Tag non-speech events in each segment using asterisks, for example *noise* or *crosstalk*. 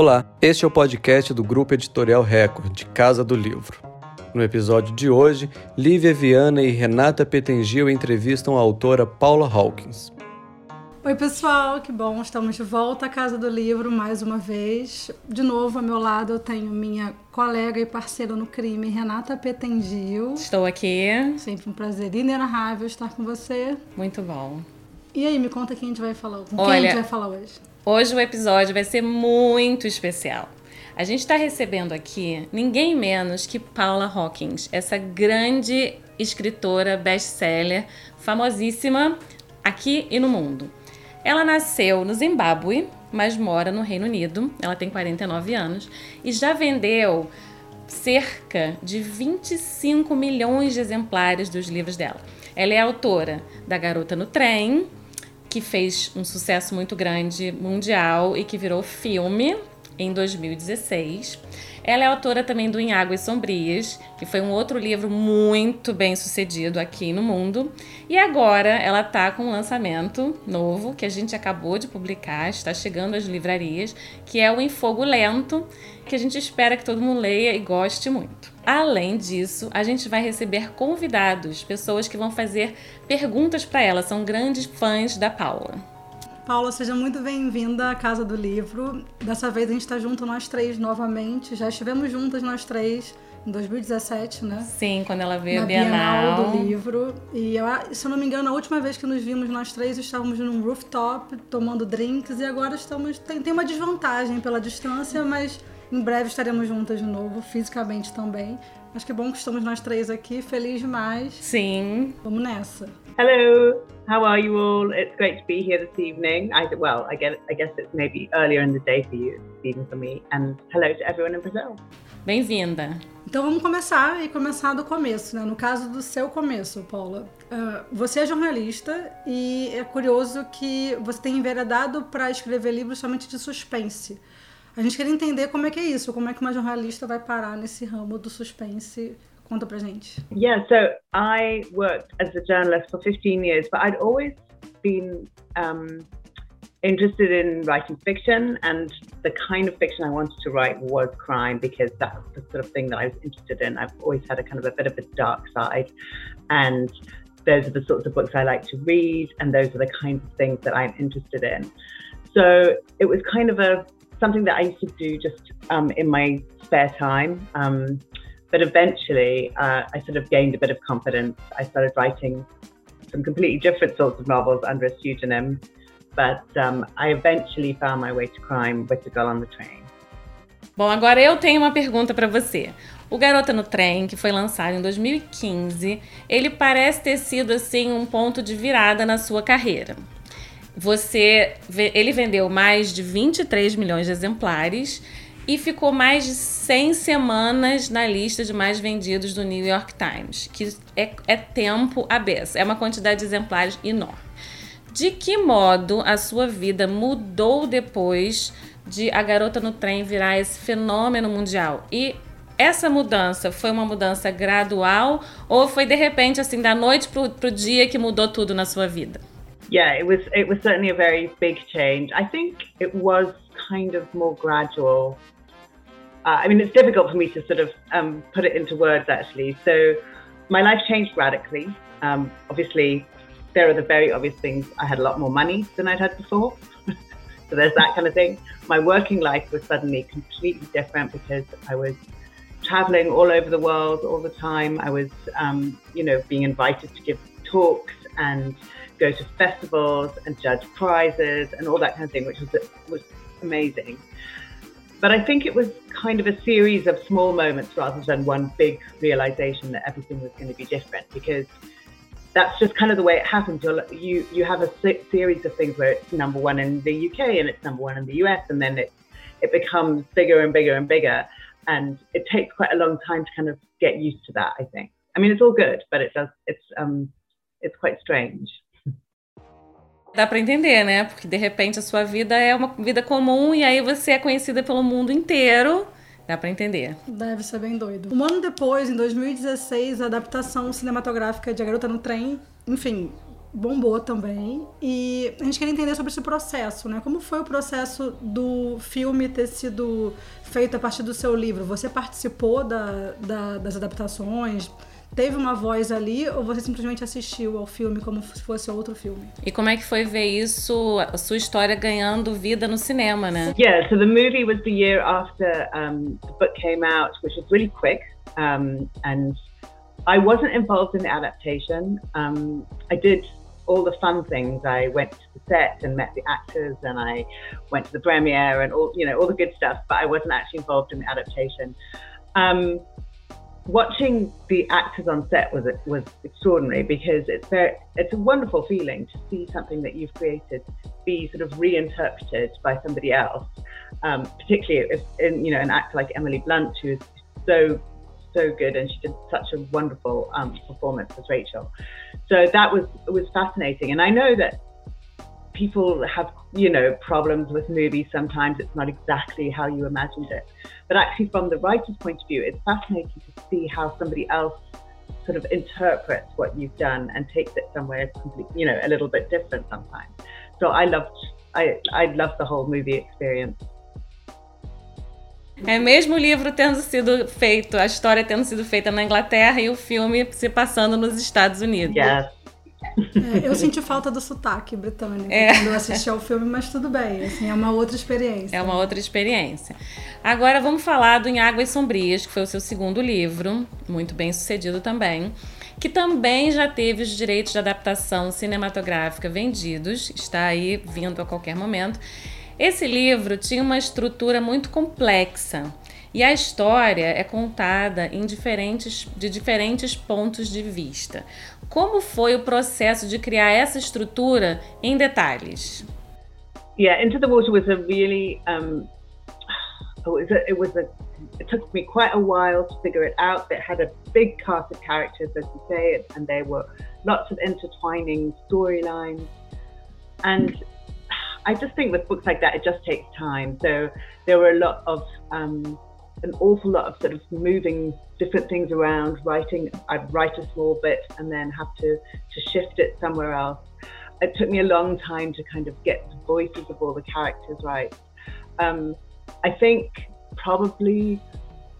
Olá, este é o podcast do Grupo Editorial Record, de Casa do Livro. No episódio de hoje, Lívia Viana e Renata Petengil entrevistam a autora Paula Hawkins. Oi, pessoal, que bom, estamos de volta à Casa do Livro mais uma vez. De novo, ao meu lado, eu tenho minha colega e parceira no crime, Renata Petengil. Estou aqui. Sempre um prazer inenarrável estar com você. Muito bom. E aí, me conta quem a gente vai falar, com Olha, quem a gente vai falar hoje. Hoje o episódio vai ser muito especial. A gente está recebendo aqui ninguém menos que Paula Hawkins, essa grande escritora best-seller, famosíssima aqui e no mundo. Ela nasceu no Zimbábue, mas mora no Reino Unido. Ela tem 49 anos e já vendeu cerca de 25 milhões de exemplares dos livros dela. Ela é autora da Garota no Trem, que fez um sucesso muito grande mundial e que virou filme em 2016. Ela é autora também do Em Águas Sombrias, que foi um outro livro muito bem sucedido aqui no mundo. E agora ela está com um lançamento novo que a gente acabou de publicar, está chegando às livrarias, que é o Em Fogo Lento, que a gente espera que todo mundo leia e goste muito. Além disso, a gente vai receber convidados, pessoas que vão fazer perguntas para ela, são grandes fãs da Paula. Paula, seja muito bem-vinda à Casa do Livro. Dessa vez a gente está junto nós três novamente. Já estivemos juntas nós três em 2017, né? Sim, quando ela veio Na a Bienal. Bienal do livro. E eu, se eu não me engano, a última vez que nos vimos nós três estávamos num rooftop tomando drinks e agora estamos. Tem, tem uma desvantagem pela distância, mas em breve estaremos juntas de novo, fisicamente também. Acho que é bom que estamos nós três aqui, feliz demais. Sim. Vamos nessa. Hello, how are you all? It's great to be here this evening. I well, I guess I guess it's maybe earlier in the day for you, even for me. And hello to everyone in Brazil. Bem-vinda. Então vamos começar e começar do começo, né? No caso do seu começo, Paula. Uh, você é jornalista e é curioso que você tem enveredado para escrever livros somente de suspense. A gente queria entender como é que é isso, como é que uma jornalista vai parar nesse ramo do suspense. Conta pra gente. Yeah, so I worked as a journalist for 15 years, but I'd always been um, interested in writing fiction, and the kind of fiction I wanted to write was crime because that's the sort of thing that I was interested in. I've always had a kind of a bit of a dark side, and those are the sorts of books I like to read, and those are the kinds of things that I'm interested in. So it was kind of a something that I used to do just um, in my spare time. Um, but eventually, uh, I sort of gained a bit of confidence. I started writing some completely different sorts of novels under a pseudonym. But um, I eventually found my way to crime with The Girl on the Train. Bom, agora eu tenho uma pergunta para você. O Garota no Trem, que foi lançado em 2015, ele parece ter sido assim um ponto de virada na sua carreira. Você, ele vendeu mais de 23 milhões de exemplares e ficou mais de 100 semanas na lista de mais vendidos do New York Times, que é, é tempo beça, é uma quantidade de exemplares enorme. De que modo a sua vida mudou depois de A Garota no Trem virar esse fenômeno mundial? E essa mudança foi uma mudança gradual ou foi de repente assim da noite pro, pro dia que mudou tudo na sua vida? Yeah, it was it was certainly a very big change. I think it was kind of more gradual. Uh, I mean, it's difficult for me to sort of um, put it into words actually. So, my life changed radically. Um, obviously, there are the very obvious things. I had a lot more money than I'd had before. *laughs* so, there's that kind of thing. My working life was suddenly completely different because I was traveling all over the world all the time. I was, um, you know, being invited to give talks and go to festivals and judge prizes and all that kind of thing, which was was amazing. But I think it was kind of a series of small moments rather than one big realization that everything was going to be different because that's just kind of the way it happens. You're, you you have a series of things where it's number one in the UK and it's number one in the US, and then it it becomes bigger and bigger and bigger, and it takes quite a long time to kind of get used to that. I think. I mean, it's all good, but it does. It's um, it's quite strange. Dá para entender, né? Porque de repente a sua vida é uma vida comum e aí você é conhecida pelo mundo inteiro. Dá para entender. Deve ser bem doido. Um ano depois, em 2016, a adaptação cinematográfica de A Garota no Trem, enfim, bombou também. E a gente queria entender sobre esse processo, né? Como foi o processo do filme ter sido feito a partir do seu livro? Você participou da, da, das adaptações? Teve uma voz ali ou você simplesmente assistiu ao filme como se fosse outro filme? E como é que foi ver isso, a sua história ganhando vida no cinema, né? Yeah, so the movie was the year after um, the book came out, which was really quick, um, and I wasn't involved in the adaptation. Um, I did all the fun things. I went to the set and met the actors, and I went to the premiere and all you know all the good stuff. But I wasn't actually involved in the adaptation. Um, watching the actors on set was was extraordinary because it's very it's a wonderful feeling to see something that you've created be sort of reinterpreted by somebody else. Um, particularly if in, you know an actor like Emily Blunt who's so so good and she did such a wonderful um, performance as Rachel. So that was was fascinating, and I know that people have you know problems with movies sometimes it's not exactly how you imagined it but actually from the writer's point of view it's fascinating to see how somebody else sort of interprets what you've done and takes it somewhere you know a little bit different sometimes so i loved i i loved the whole movie experience É mesmo o livro tendo sido feito, a história tendo sido feita na Inglaterra e o filme se passando nos Estados Unidos. Yes. É, eu senti falta do sotaque britânico é. quando eu assisti ao filme, mas tudo bem, assim, é uma outra experiência. É uma outra experiência. Agora vamos falar do Em Águas Sombrias, que foi o seu segundo livro, muito bem sucedido também, que também já teve os direitos de adaptação cinematográfica vendidos, está aí vindo a qualquer momento. Esse livro tinha uma estrutura muito complexa. E a história é contada em diferentes, de diferentes pontos de vista. Como foi o processo de criar essa estrutura em detalhes? Yeah, Into the Water was a really um, it was a, it was a it took me quite a while to figure it out. It had a big cast of characters, as you say, and there were lots of intertwining storylines. And I just think with books like that, it just takes time. So there were a lot of um, an awful lot of sort of moving different things around, writing. I'd write a small bit and then have to to shift it somewhere else. It took me a long time to kind of get the voices of all the characters right. Um, I think probably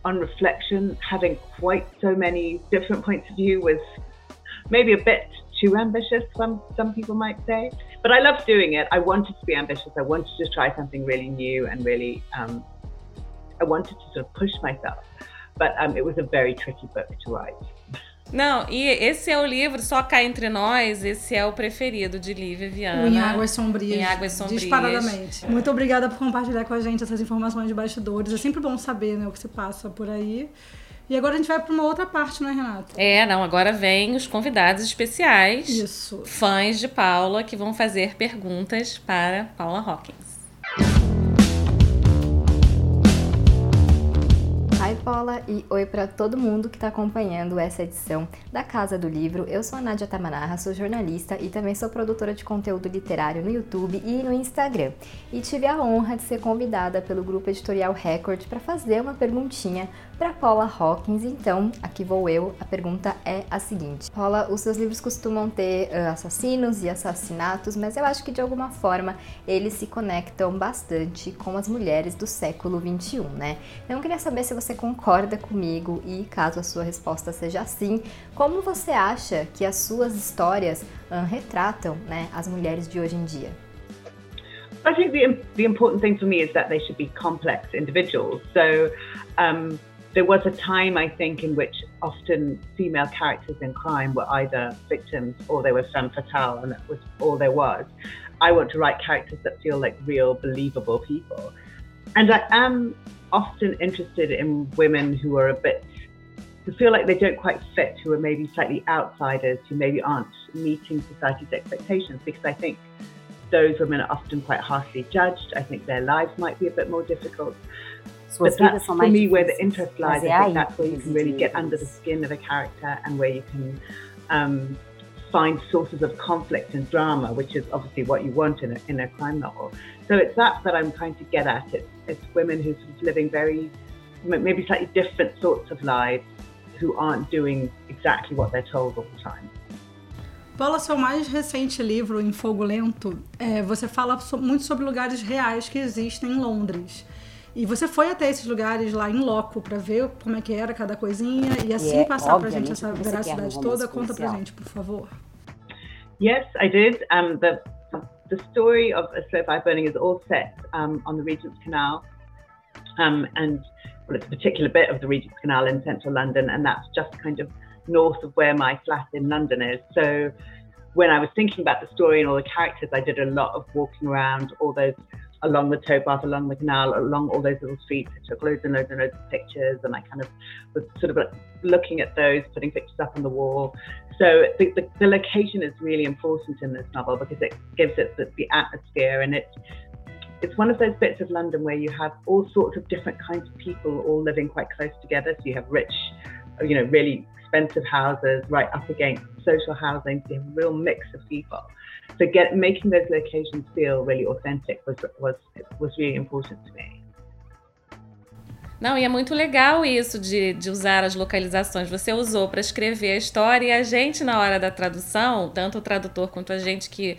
on reflection, having quite so many different points of view was maybe a bit too ambitious, some some people might say. But I loved doing it. I wanted to be ambitious. I wanted to try something really new and really um, I wanted to sort of push myself, but um, it was a very tricky book to write. Não, e esse é o livro, só cá entre nós, esse é o preferido de Lívia Viana. Em Águas Sombrias. Em Águas Sombrias. Disparadamente. Muito obrigada por compartilhar com a gente essas informações de bastidores. É sempre bom saber né, o que se passa por aí. E agora a gente vai para uma outra parte, né, Renata? É, não, agora vem os convidados especiais. Isso. Fãs de Paula que vão fazer perguntas para Paula Hawkins. Hi Paula e oi para todo mundo que está acompanhando essa edição da Casa do Livro. Eu sou a Nádia Tamanarra, sou jornalista e também sou produtora de conteúdo literário no YouTube e no Instagram. E tive a honra de ser convidada pelo grupo editorial Record para fazer uma perguntinha para Paula Hawkins. Então, aqui vou eu. A pergunta é a seguinte: Paula, os seus livros costumam ter uh, assassinos e assassinatos, mas eu acho que de alguma forma eles se conectam bastante com as mulheres do século 21, né? Então, eu queria saber se você concorda comigo e, caso a sua resposta seja sim, como você acha que as suas histórias uh, retratam, né, as mulheres de hoje em dia? I think the, the important thing for me is that they should be complex individuals. So, um, there was a time, I think, in which often female characters in crime were either victims or they were femme fatale, and that was all there was. I want to write characters that feel like real, believable people. And I am often interested in women who are a bit, who feel like they don't quite fit, who are maybe slightly outsiders, who maybe aren't meeting society's expectations, because I think those women are often quite harshly judged. I think their lives might be a bit more difficult. Suas but that's for me where the interest lies. I think that's where you can really get under the skin of a character and where you can um, find sources of conflict and drama, which is obviously what you want in a, in a crime novel. So it's that that I'm trying to get at. It's, it's women who are living very, maybe slightly different sorts of lives who aren't doing exactly what they're told all the time. Paula, seu mais recente livro, Em Fogo Lento, é, você fala so muito sobre lugares reais que existem em Londres. E você foi até esses lugares lá em loco para ver como é que era cada coisinha e assim é, passar pra gente essa veracidade toda. Conta pra gente, por favor. Yes, I did. Um, the the story of a slow fire burning is all set um, on the Regent's Canal, um, and well, it's a particular bit of the Regent's Canal in central London, and that's just kind of north of where my flat in London is. So when I was thinking about the story and all the characters, I did a lot of walking around all those along the towpath, along the canal, along all those little streets. I took loads and loads and loads of pictures, and I kind of was sort of looking at those, putting pictures up on the wall. So the, the, the location is really important in this novel because it gives it the, the atmosphere, and it's it's one of those bits of London where you have all sorts of different kinds of people all living quite close together. So you have rich, you know, really expensive houses right up against social housing, have a real mix of people. So get making those locations feel really authentic was was was really important to me. Não, e é muito legal isso de, de usar as localizações. Você usou para escrever a história e a gente, na hora da tradução, tanto o tradutor quanto a gente que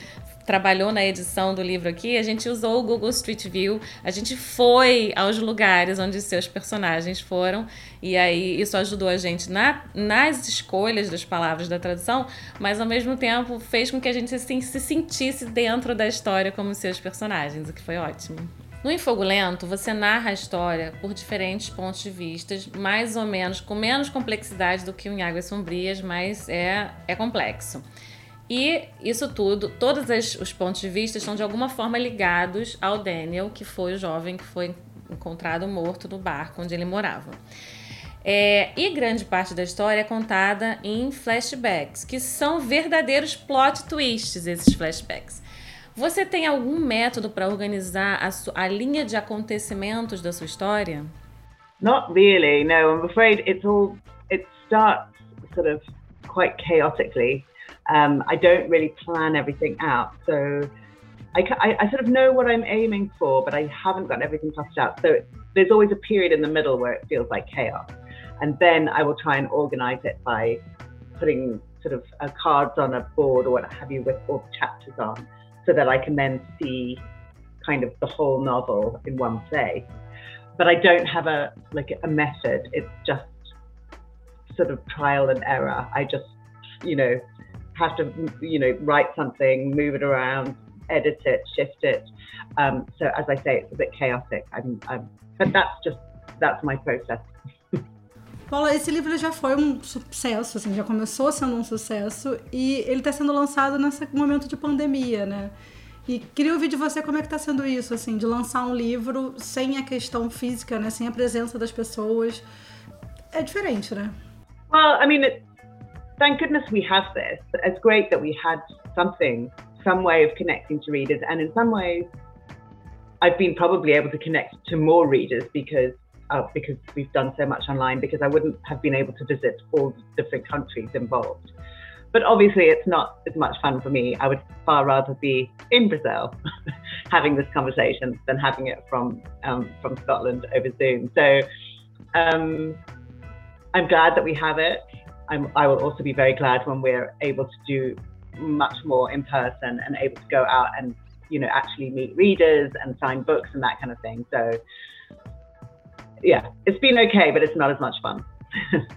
trabalhou na edição do livro aqui, a gente usou o Google Street View, a gente foi aos lugares onde seus personagens foram, e aí isso ajudou a gente na, nas escolhas das palavras da tradução, mas ao mesmo tempo fez com que a gente assim, se sentisse dentro da história como seus personagens, o que foi ótimo. No Em Fogo Lento, você narra a história por diferentes pontos de vista, mais ou menos, com menos complexidade do que o Em Águas Sombrias, mas é, é complexo. E isso tudo, todos os pontos de vista estão de alguma forma ligados ao Daniel, que foi o jovem que foi encontrado morto no barco onde ele morava. É, e grande parte da história é contada em flashbacks, que são verdadeiros plot twists, esses flashbacks. Você tem algum método para organizar a, a, linha de acontecimentos da sua história? Not really, no. I'm afraid it's all it starts sort of quite chaotically. Um, I don't really plan everything out. So I, I, I, sort of know what I'm aiming for, but I haven't got everything plotted out. So there's always a period in the middle where it feels like chaos. And then I will try and organize it by putting sort of uh, cards on a board or what have you with all the chapters on so that I can then see kind of the whole novel in one place. But I don't have a like a method. It's just sort of trial and error. I just, you know, have to, you know, write something, move it around, edit it, shift it. Um, so as I say, it's a bit chaotic. I'm, I'm, but that's just that's my process. Paula, esse livro já foi um sucesso, assim, já começou sendo um sucesso e ele está sendo lançado nesse momento de pandemia, né? E queria ouvir de você como é que está sendo isso, assim, de lançar um livro sem a questão física, né? Sem a presença das pessoas. É diferente, né? Well, I mean, it, thank goodness we have this. It's great that we had something, some way of connecting to readers. And in some ways, I've been probably able to connect to more readers because uh, because we've done so much online. Because I wouldn't have been able to visit all the different countries involved. But obviously, it's not as much fun for me. I would far rather be in Brazil *laughs* having this conversation than having it from um, from Scotland over Zoom. So um, I'm glad that we have it. I'm, I will also be very glad when we're able to do much more in person and able to go out and you know actually meet readers and sign books and that kind of thing. So yeah, it's been okay, but it's not as much fun. *laughs*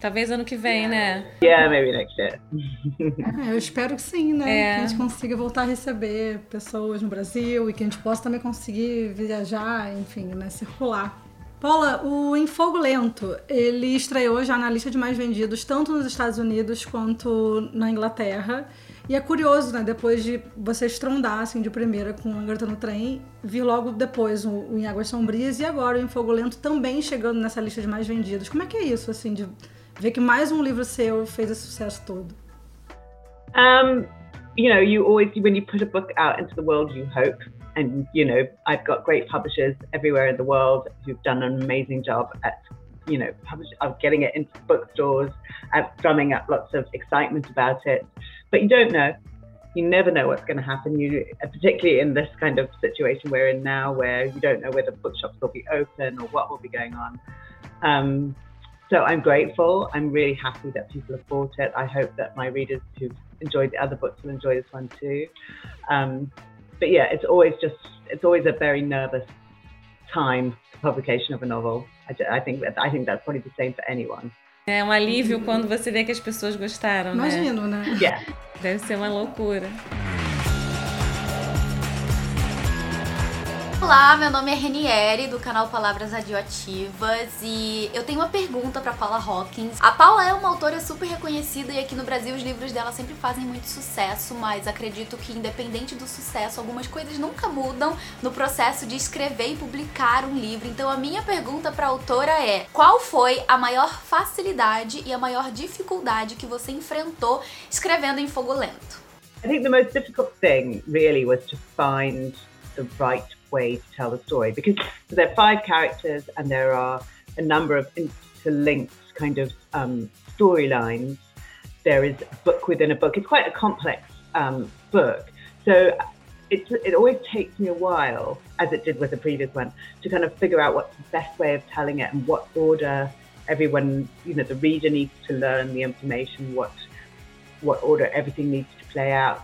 Talvez ano que vem, né? Yeah, maybe next year. *laughs* É, eu espero que sim, né? É. Que a gente consiga voltar a receber pessoas no Brasil e que a gente possa também conseguir viajar, enfim, né? Circular. Paula, o Em Fogo Lento, ele estreou já na lista de mais vendidos, tanto nos Estados Unidos quanto na Inglaterra. E é curioso, né? Depois de você estrondar, assim, de primeira com a Garota no Trem, vir logo depois o, o Em Águas Sombrias e agora o Em Fogo Lento também chegando nessa lista de mais vendidos. Como é que é isso, assim, de ver que mais um livro seu fez esse sucesso todo? Um, you know, you always, when you put a book out into the world, you hope and you know I've got great publishers everywhere in the world who've done an amazing job at you know publish, of getting it into bookstores, drumming up lots of excitement about it. But you don't know. You never know what's going to happen. You, particularly in this kind of situation we're in now, where you don't know whether bookshops will be open or what will be going on. Um, so I'm grateful. I'm really happy that people have bought it. I hope that my readers who've enjoyed the other books will enjoy this one too. Um, but yeah, it's always just it's always a very nervous time for publication of a novel. I, I think I think that's probably the same for anyone. É um alívio quando você vê que as pessoas gostaram, Imagino, né? né? Yeah. Deve ser uma loucura. Olá, meu nome é Renieri, do canal Palavras Radioativas, e eu tenho uma pergunta para Paula Hawkins. A Paula é uma autora super reconhecida e aqui no Brasil os livros dela sempre fazem muito sucesso, mas acredito que independente do sucesso, algumas coisas nunca mudam no processo de escrever e publicar um livro. Então a minha pergunta para a autora é: qual foi a maior facilidade e a maior dificuldade que você enfrentou escrevendo em Fogo Lento? I think the most difficult thing really was to find the right way to tell the story because there are five characters and there are a number of interlinked kind of um, storylines. There is a book within a book. It's quite a complex um, book. So it, it always takes me a while, as it did with the previous one, to kind of figure out what's the best way of telling it and what order everyone, you know, the reader needs to learn the information, what what order everything needs to play out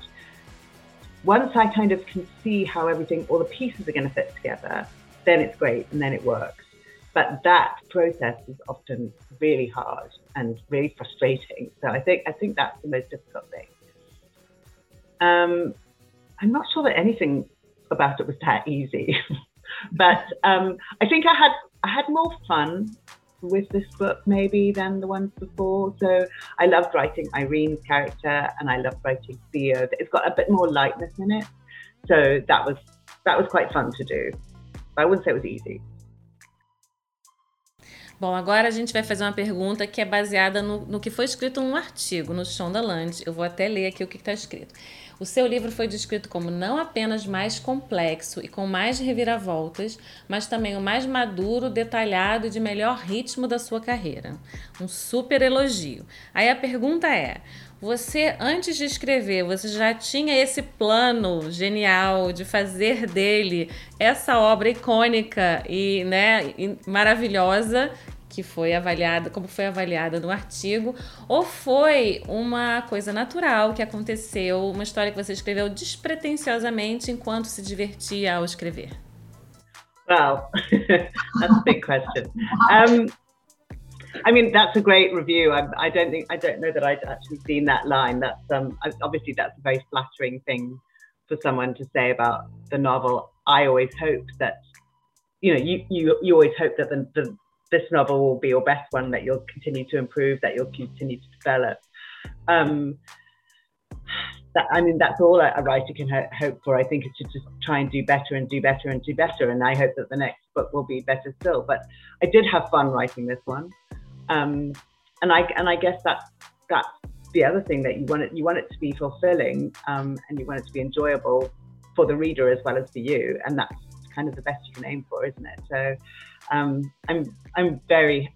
once I kind of can see how everything, all the pieces are going to fit together, then it's great and then it works. But that process is often really hard and really frustrating. So I think I think that's the most difficult thing. Um, I'm not sure that anything about it was that easy, *laughs* but um, I think I had I had more fun with this book maybe than the ones before. So I loved writing Irene's character and I loved writing Theo. It's got a bit more lightness in it. So that was that was quite fun to do. I wouldn't say it was easy. Bom, agora a gente vai fazer uma pergunta que é baseada no, no que foi escrito num artigo no Shondaland. Eu vou até ler aqui o que está escrito. O seu livro foi descrito como não apenas mais complexo e com mais reviravoltas, mas também o mais maduro, detalhado e de melhor ritmo da sua carreira. Um super elogio. Aí a pergunta é: você, antes de escrever, você já tinha esse plano genial de fazer dele essa obra icônica e, né, maravilhosa que foi avaliada, como foi avaliada no artigo, ou foi uma coisa natural que aconteceu, uma história que você escreveu despretensiosamente enquanto se divertia ao escrever? Well, *laughs* that's a big question. Um, I mean, that's a great review. I, I, don't think I don't know that I'd actually seen that line. That's um, obviously that's a very flattering thing for someone to say about the novel. I always hope that you know you you, you always hope that the, the this novel will be your best one that you'll continue to improve, that you'll continue to develop. Um, that, I mean, that's all a, writer can ho- hope for. I think it's to just try and do better and do better and do better. And I hope that the next book will be better still. But I did have fun writing this one, um, and I and I guess that's that's the other thing that you want it you want it to be fulfilling um, and you want it to be enjoyable for the reader as well as for you. And that's kind of the best you can aim for, isn't it? So um, I'm I'm very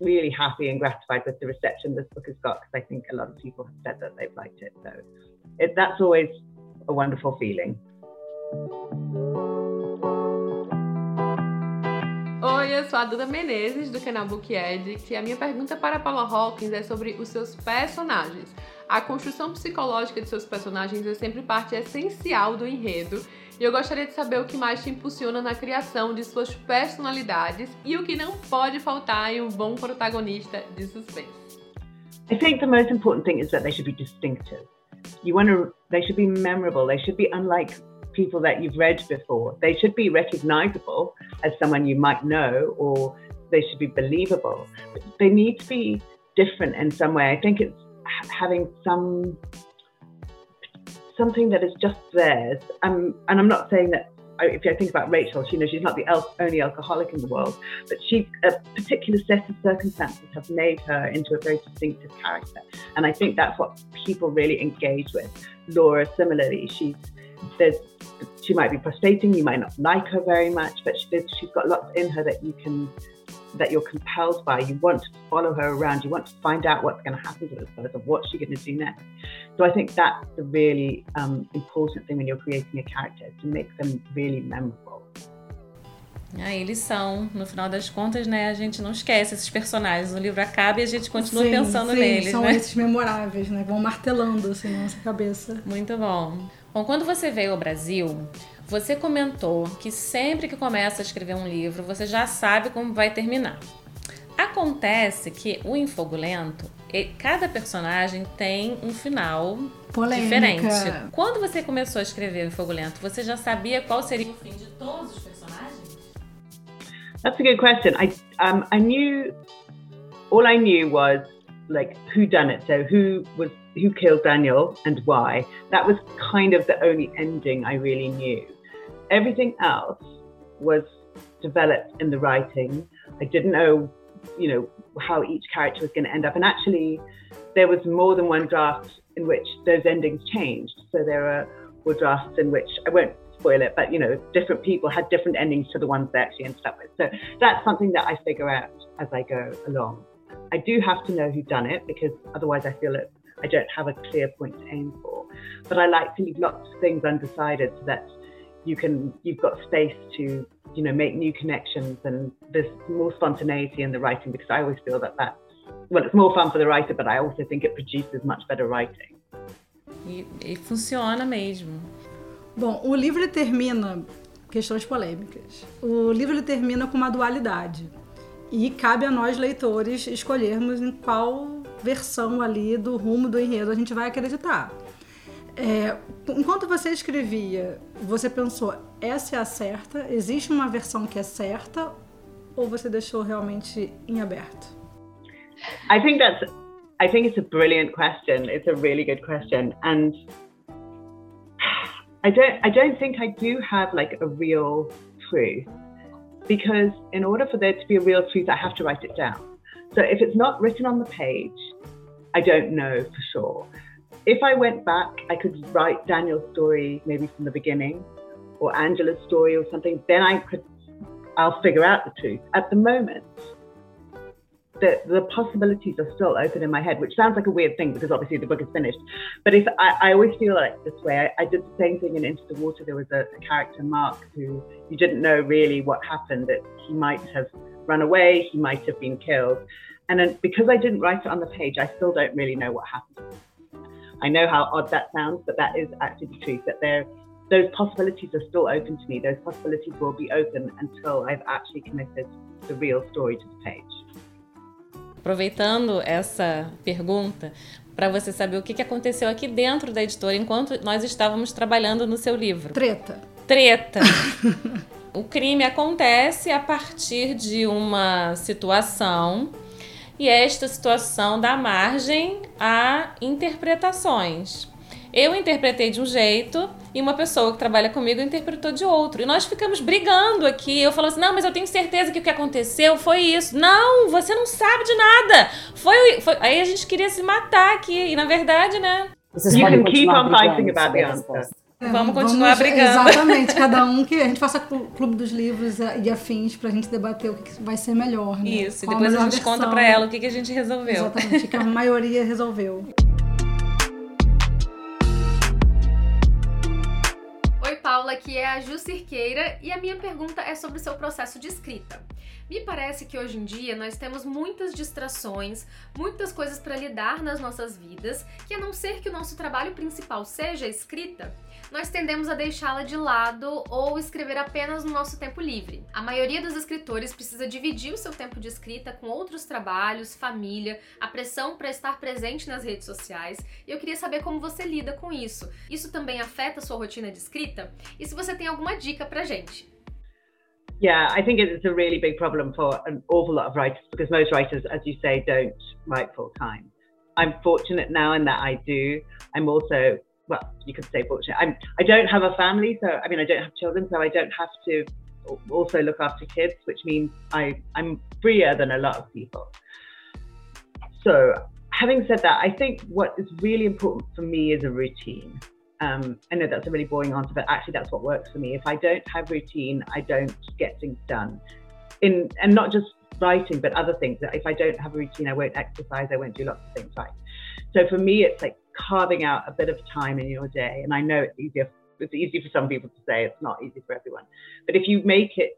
really happy and gratified with the reception this book has got because I think a lot of people have said that they've liked it. So it, that's always a wonderful feeling. Oi, eu sou a Duda Menezes do canal Booked, que a minha pergunta para Paula Hawkins é sobre os seus personagens. A construção psicológica de seus personagens é sempre parte essencial do enredo e eu gostaria de saber o que mais te impulsiona na criação de suas personalidades e o que não pode faltar em um bom protagonista de suspense. I think the most important thing is that they should be distinctive. You want to, they should be memorable. They should be unlike people that you've read before. They should be recognizable as someone you might know, or they should be believable. But they need to be different in some way. I think it's having some something that is just theirs. Um, and I'm not saying that if I think about Rachel, she you know she's not the only alcoholic in the world, but she a particular set of circumstances have made her into a very distinctive character, and I think that's what people really engage with. Laura, similarly, she's there's she might be frustrating, you might not like her very much, but she, she's got lots in her that you can that you're compelled by. You want to follow her around. You want to find out what's going to happen to this person. What's she going to do next? So I think that's the really um, important thing when you're creating a character to make them really memorable. Ah, eles são, no final das contas, né? A gente não esquece esses personagens. O livro acaba e a gente continua sim, pensando sim, neles, são né? esses memoráveis, né? Vão martelando assim na nossa cabeça. Muito bom. Bom, quando você veio ao Brasil, você comentou que sempre que começa a escrever um livro, você já sabe como vai terminar. Acontece que o Infogulento, cada personagem tem um final Polêmica. diferente. Quando você começou a escrever o Infogulento, você já sabia qual seria o fim de todos os personagens? That's a good question. I um, I knew all I knew was like who done it. So who was who killed Daniel and why. That was kind of the only ending I really knew. Everything else was developed in the writing. I didn't know, you know, how each character was going to end up. And actually, there was more than one draft in which those endings changed. So there are, were drafts in which I won't spoil it, but you know, different people had different endings to the ones they actually ended up with. So that's something that I figure out as I go along. I do have to know who's done it because otherwise I feel that I don't have a clear point to aim for. But I like to leave lots of things undecided so that you can you've got space to you know make new connections and there's more spontaneity in the writing because I always feel that that's well it's more fun for the writer but I also think it produces much better writing. E, e funciona mesmo. Bom, o livro termina questões polêmicas. O livro termina com uma dualidade. E cabe a nós, leitores, escolhermos em qual versão ali do rumo do enredo a gente vai acreditar. É, enquanto você escrevia, você pensou, essa é a certa? Existe uma versão que é certa? Ou você deixou realmente em aberto? I think that's I think it's a brilliant question. It's a really good question. And I don't I don't think I do have like a real truth. because in order for there to be a real truth, I have to write it down. So if it's not written on the page, I don't know for sure. If I went back, I could write Daniel's story maybe from the beginning or Angela's story or something, then I could, I'll figure out the truth. At the moment, the, the possibilities are still open in my head, which sounds like a weird thing because obviously the book is finished. But if I, I always feel like this way, I, I, did the same thing in Into the Water. There was a, a, character, Mark, who you didn't know really what happened, that he might have run away, he might have been killed. And then because I didn't write it on the page, I still don't really know what happened. I know how odd that sounds, but that is actually the truth that there those possibilities are still open to me. Those possibilities will be open until I've actually committed the real story to the page. aproveitando essa pergunta, para você saber o que aconteceu aqui dentro da editora enquanto nós estávamos trabalhando no seu livro. Treta. Treta. *laughs* o crime acontece a partir de uma situação e esta situação dá margem a interpretações. Eu interpretei de um jeito e uma pessoa que trabalha comigo interpretou de outro. E nós ficamos brigando aqui. Eu falo assim: não, mas eu tenho certeza que o que aconteceu foi isso. Não, você não sabe de nada. Foi. foi... Aí a gente queria se matar aqui. E na verdade, né? Vocês can keep on fighting about the answer. É, vamos continuar vamos, brigando. Exatamente, cada um que *laughs* a gente faça clube dos livros e afins pra gente debater o que vai ser melhor. Né? Isso, e depois a, a gente versão. conta pra ela o que, que a gente resolveu. Exatamente, que a *laughs* maioria resolveu. Paula, que é a Ju Cirqueira, e a minha pergunta é sobre o seu processo de escrita. Me parece que hoje em dia nós temos muitas distrações, muitas coisas para lidar nas nossas vidas, que a não ser que o nosso trabalho principal seja a escrita, nós tendemos a deixá-la de lado ou escrever apenas no nosso tempo livre. A maioria dos escritores precisa dividir o seu tempo de escrita com outros trabalhos, família, a pressão para estar presente nas redes sociais. E eu queria saber como você lida com isso. Isso também afeta a sua rotina de escrita? E se você tem alguma dica pra gente? Yeah, I think it's a really big problem for an awful lot of writers because most writers, as you say, don't write full time. I'm fortunate now in that I do. I'm also well, you could say fortunate. I'm, I don't have a family, so I mean, I don't have children, so I don't have to also look after kids, which means I, I'm freer than a lot of people. So, having said that, I think what is really important for me is a routine. Um, I know that's a really boring answer, but actually, that's what works for me. If I don't have routine, I don't get things done. In and not just writing, but other things. If I don't have a routine, I won't exercise. I won't do lots of things right. So for me, it's like carving out a bit of time in your day. And I know it's easier, it's easy for some people to say, it's not easy for everyone. But if you make it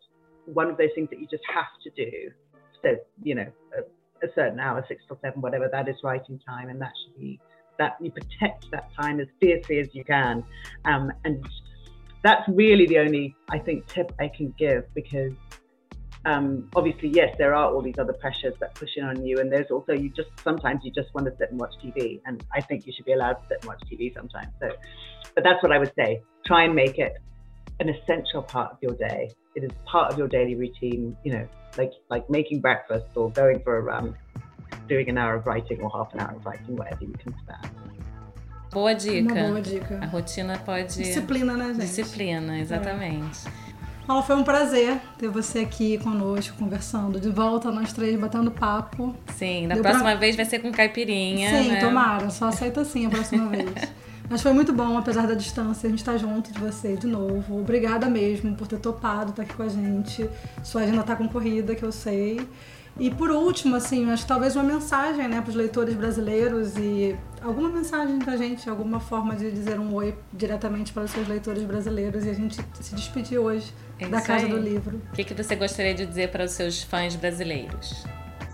one of those things that you just have to do. So, you know, a, a certain hour, six till seven, whatever, that is writing time, and that should be that you protect that time as fiercely as you can. Um, and that's really the only, I think, tip I can give because um, obviously, yes, there are all these other pressures that push in on you, and there's also you just sometimes you just want to sit and watch TV, and I think you should be allowed to sit and watch TV sometimes. So, but that's what I would say. Try and make it an essential part of your day. It is part of your daily routine. You know, like like making breakfast or going for a run, doing an hour of writing or half an hour of writing, whatever you can spare. Boa dica. Uma boa dica. A rotina pode. Disciplina, né, gente? Disciplina, exatamente. Paula, foi um prazer ter você aqui conosco, conversando. De volta, nós três batendo papo. Sim, na Deu próxima pra- vez vai ser com caipirinha. Sim, né? tomara. Só aceita assim a próxima *laughs* vez. Mas foi muito bom, apesar da distância, a gente tá junto de você de novo. Obrigada mesmo por ter topado estar aqui com a gente. Sua agenda tá concorrida, que eu sei. E por último, assim, acho que talvez uma mensagem, né, para os leitores brasileiros e alguma mensagem pra gente, alguma forma de dizer um oi diretamente para os seus leitores brasileiros e a gente se despedir hoje É da Casa aí. do Livro. O que, que você gostaria de dizer para os seus fãs brasileiros?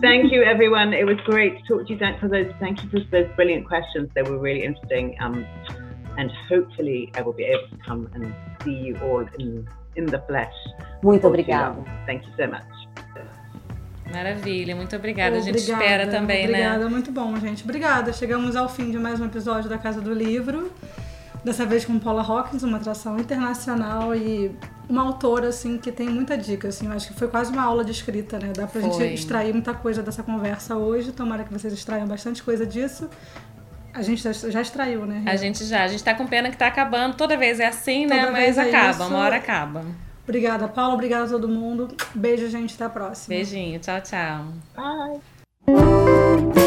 Thank you, everyone. It was great to talk to you. Thanks for those. Thank you for those brilliant questions. They were really interesting. Um, and hopefully, I will be able to come and see you all in in the flesh. Muito obrigada. Thank you so much. Maravilha, muito obrigada. a gente Obrigada, espera também, obrigada, né? muito bom, gente. Obrigada. Chegamos ao fim de mais um episódio da Casa do Livro. Dessa vez com Paula Hawkins, uma atração internacional e uma autora, assim, que tem muita dica, assim. Eu acho que foi quase uma aula de escrita, né? Dá pra Foi. gente extrair muita coisa dessa conversa hoje. Tomara que vocês extraiam bastante coisa disso. A gente já, extraiu, né? A gente já, a gente tá com pena que tá acabando. Toda vez é assim, né? Toda Mas vez é acaba, isso. uma hora acaba. Obrigada, Paula. Obrigada a todo mundo. Beijo, gente. Até a próxima. Beijinho, tchau, tchau. Bye.